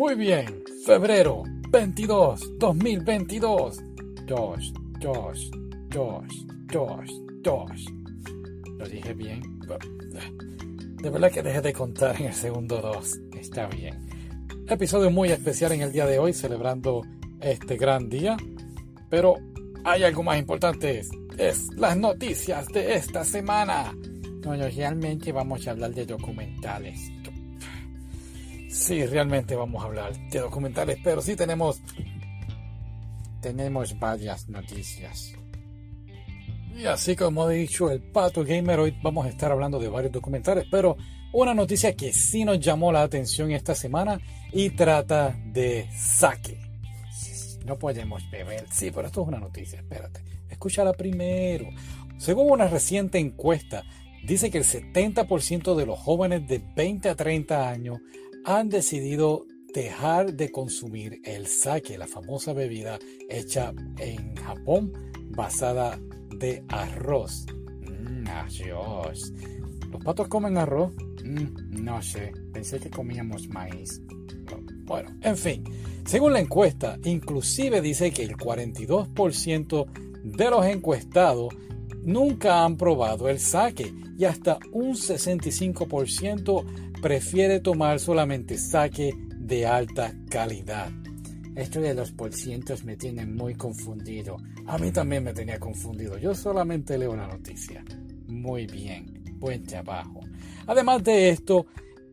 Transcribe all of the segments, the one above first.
Muy bien, febrero 22, 2022. Dos, dos, dos, dos, dos. Lo dije bien. De verdad que dejé de contar en el segundo dos. Está bien. Episodio muy especial en el día de hoy, celebrando este gran día. Pero hay algo más importante. Es las noticias de esta semana. No, realmente vamos a hablar de documentales. Sí, realmente vamos a hablar de documentales, pero sí tenemos tenemos varias noticias. Y así como he dicho el Pato Gamer, hoy vamos a estar hablando de varios documentales, pero una noticia que sí nos llamó la atención esta semana y trata de saque. No podemos beber, sí, pero esto es una noticia, espérate, escúchala primero. Según una reciente encuesta, dice que el 70% de los jóvenes de 20 a 30 años han decidido dejar de consumir el sake, la famosa bebida hecha en Japón basada de arroz. Mm, arroz. ¿Los patos comen arroz? Mm, no sé, pensé que comíamos maíz. Bueno, en fin, según la encuesta, inclusive dice que el 42% de los encuestados nunca han probado el sake y hasta un 65% prefiere tomar solamente saque de alta calidad. Esto de los porcientos me tiene muy confundido. A mí también me tenía confundido. Yo solamente leo la noticia. Muy bien, buen trabajo. Además de esto,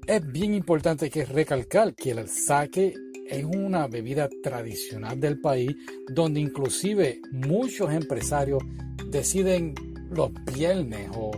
es bien importante que recalcar que el sake es una bebida tradicional del país donde inclusive muchos empresarios deciden los viernes o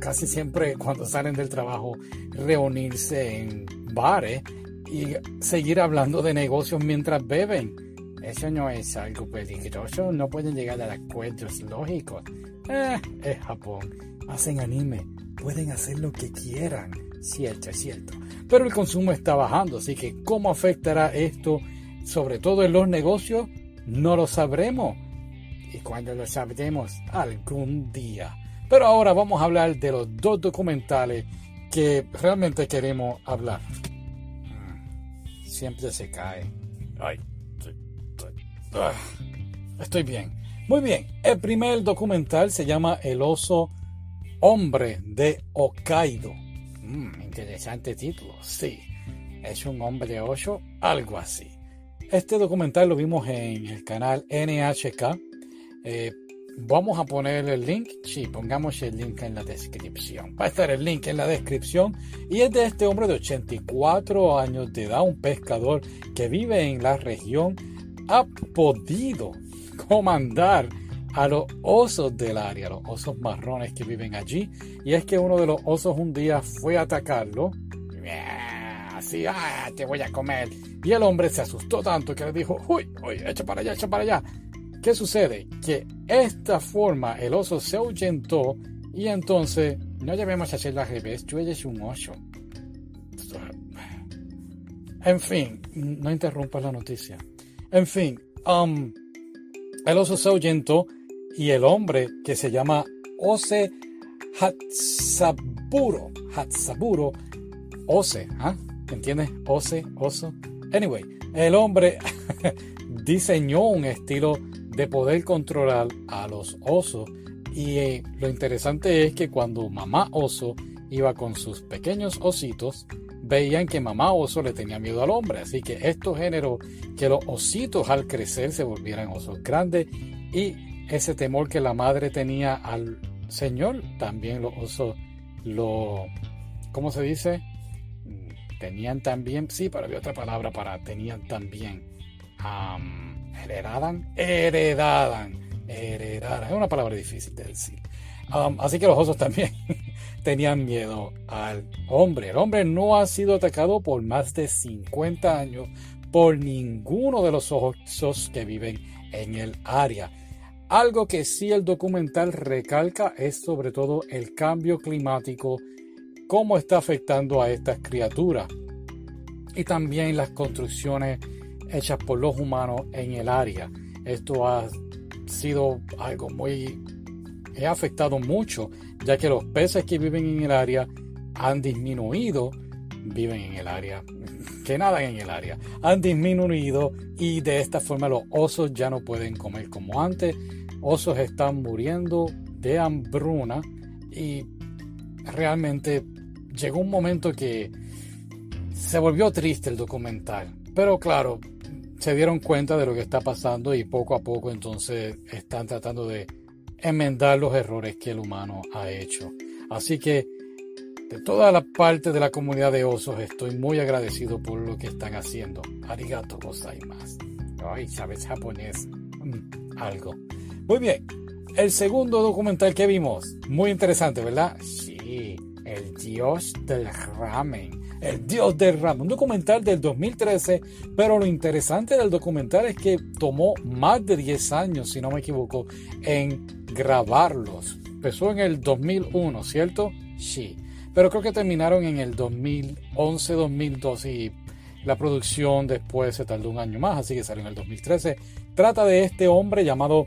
casi siempre cuando salen del trabajo, reunirse en bares y seguir hablando de negocios mientras beben. Eso no es algo peligroso, no pueden llegar a acuerdos lógicos. Eh, es Japón, hacen anime, pueden hacer lo que quieran. Cierto, es cierto. Pero el consumo está bajando, así que ¿cómo afectará esto, sobre todo en los negocios? No lo sabremos. Y cuando lo sabremos, algún día. Pero ahora vamos a hablar de los dos documentales que realmente queremos hablar. Mm, siempre se cae. Ay, ah, estoy bien. Muy bien. El primer documental se llama El oso hombre de Hokkaido. Mm, interesante título, sí. Es un hombre oso, algo así. Este documental lo vimos en el canal NHK. Eh, Vamos a poner el link, sí, pongamos el link en la descripción. Va a estar el link en la descripción y es de este hombre de 84 años de edad, un pescador que vive en la región, ha podido comandar a los osos del área, los osos marrones que viven allí. Y es que uno de los osos un día fue a atacarlo. Así, ah, te voy a comer. Y el hombre se asustó tanto que le dijo, uy, uy, echa para allá, echa para allá. ¿Qué sucede? Que esta forma el oso se ahuyentó y entonces no debemos hacerlo al revés. Yo un oso. En fin, no interrumpas la noticia. En fin, um, el oso se ahuyentó y el hombre que se llama Ose Hatsaburo, Hatsaburo, Ose, ¿ah? ¿entiendes? Ose, oso. Anyway, el hombre diseñó un estilo de poder controlar a los osos. Y eh, lo interesante es que cuando mamá oso iba con sus pequeños ositos, veían que mamá oso le tenía miedo al hombre. Así que esto generó que los ositos al crecer se volvieran osos grandes y ese temor que la madre tenía al Señor, también los osos lo, ¿cómo se dice? Tenían también, sí, pero había otra palabra para tenían también heredaban, heredaban, heredaban. Es una palabra difícil de decir. Así que los osos también tenían miedo al hombre. El hombre no ha sido atacado por más de 50 años por ninguno de los osos que viven en el área. Algo que sí el documental recalca es sobre todo el cambio climático, cómo está afectando a estas criaturas y también las construcciones hechas por los humanos en el área. Esto ha sido algo muy... ha afectado mucho, ya que los peces que viven en el área han disminuido viven en el área, que nadan en el área, han disminuido y de esta forma los osos ya no pueden comer como antes. Osos están muriendo de hambruna y realmente llegó un momento que se volvió triste el documental. Pero claro, se dieron cuenta de lo que está pasando y poco a poco entonces están tratando de enmendar los errores que el humano ha hecho. Así que de toda la parte de la comunidad de osos estoy muy agradecido por lo que están haciendo. Arigato gozaimasu. Ay, sabes japonés. Mm, algo. Muy bien. El segundo documental que vimos, muy interesante, ¿verdad? Sí, el dios del ramen. El dios del ramen, un documental del 2013, pero lo interesante del documental es que tomó más de 10 años, si no me equivoco, en grabarlos. Empezó en el 2001, ¿cierto? Sí. Pero creo que terminaron en el 2011, 2012 y la producción después se tardó un año más, así que salió en el 2013. Trata de este hombre llamado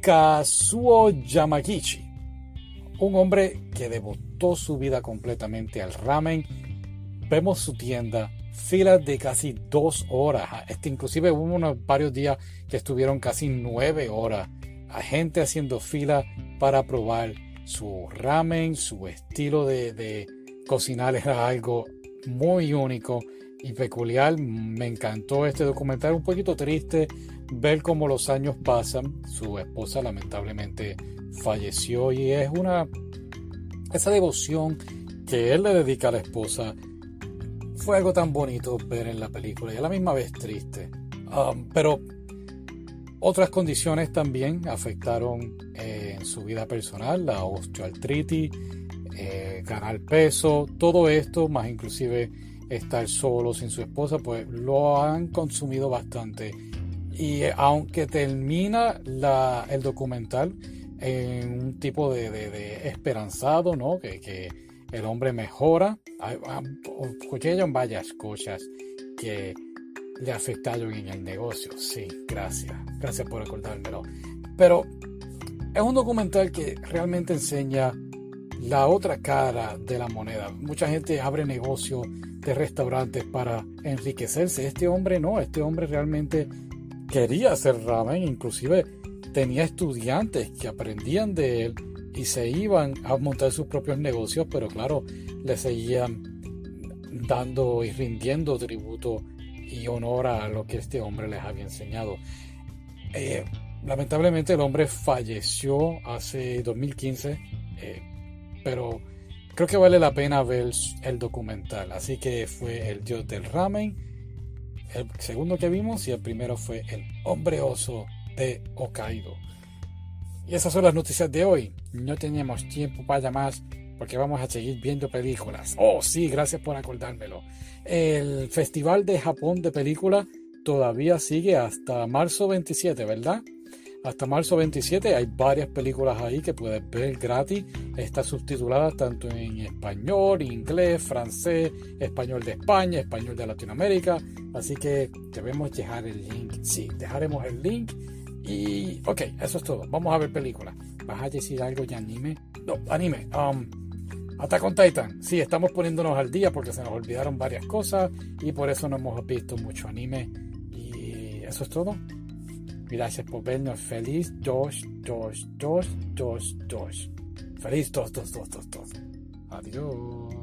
Kazuo Yamagichi, un hombre que debutó su vida completamente al ramen. Vemos su tienda, filas de casi dos horas, este, inclusive hubo unos varios días que estuvieron casi nueve horas, a gente haciendo fila para probar su ramen, su estilo de, de cocinar era algo muy único y peculiar. Me encantó este documental, un poquito triste ver cómo los años pasan. Su esposa lamentablemente falleció y es una esa devoción que él le dedica a la esposa fue algo tan bonito ver en la película y a la misma vez triste. Um, pero otras condiciones también afectaron eh, en su vida personal, la osteoartritis, eh, ganar peso, todo esto, más inclusive estar solo sin su esposa, pues lo han consumido bastante. Y aunque termina el documental en un tipo de, esperanzado, ¿no? Que, que, el hombre mejora, escucharon varias cosas que le afectaron en el negocio. Sí, gracias. Gracias por recordármelo. Pero es un documental que realmente enseña la otra cara de la moneda. Mucha gente abre negocios de restaurantes para enriquecerse. Este hombre no, este hombre realmente quería hacer ramen, inclusive tenía estudiantes que aprendían de él y se iban a montar sus propios negocios, pero claro, le seguían dando y rindiendo tributo y honor a lo que este hombre les había enseñado. Eh, lamentablemente el hombre falleció hace 2015, eh, pero creo que vale la pena ver el documental. Así que fue el dios del ramen, el segundo que vimos y el primero fue el hombre oso de Hokkaido. Y esas son las noticias de hoy. No tenemos tiempo para más porque vamos a seguir viendo películas. Oh, sí, gracias por acordármelo. El Festival de Japón de Películas todavía sigue hasta marzo 27, ¿verdad? Hasta marzo 27 hay varias películas ahí que puedes ver gratis. Está subtitulada tanto en español, inglés, francés, español de España, español de Latinoamérica. Así que debemos dejar el link. Sí, dejaremos el link. Y ok, eso es todo. Vamos a ver películas. ¿Vas a decir algo de anime? No, anime. Um, Attack on Titan. Sí, estamos poniéndonos al día porque se nos olvidaron varias cosas y por eso no hemos visto mucho anime. Y eso es todo. Gracias por vernos. Feliz 2, 2, 2, 2, 2. Feliz 2, 2, 2, 2, 2. Adiós.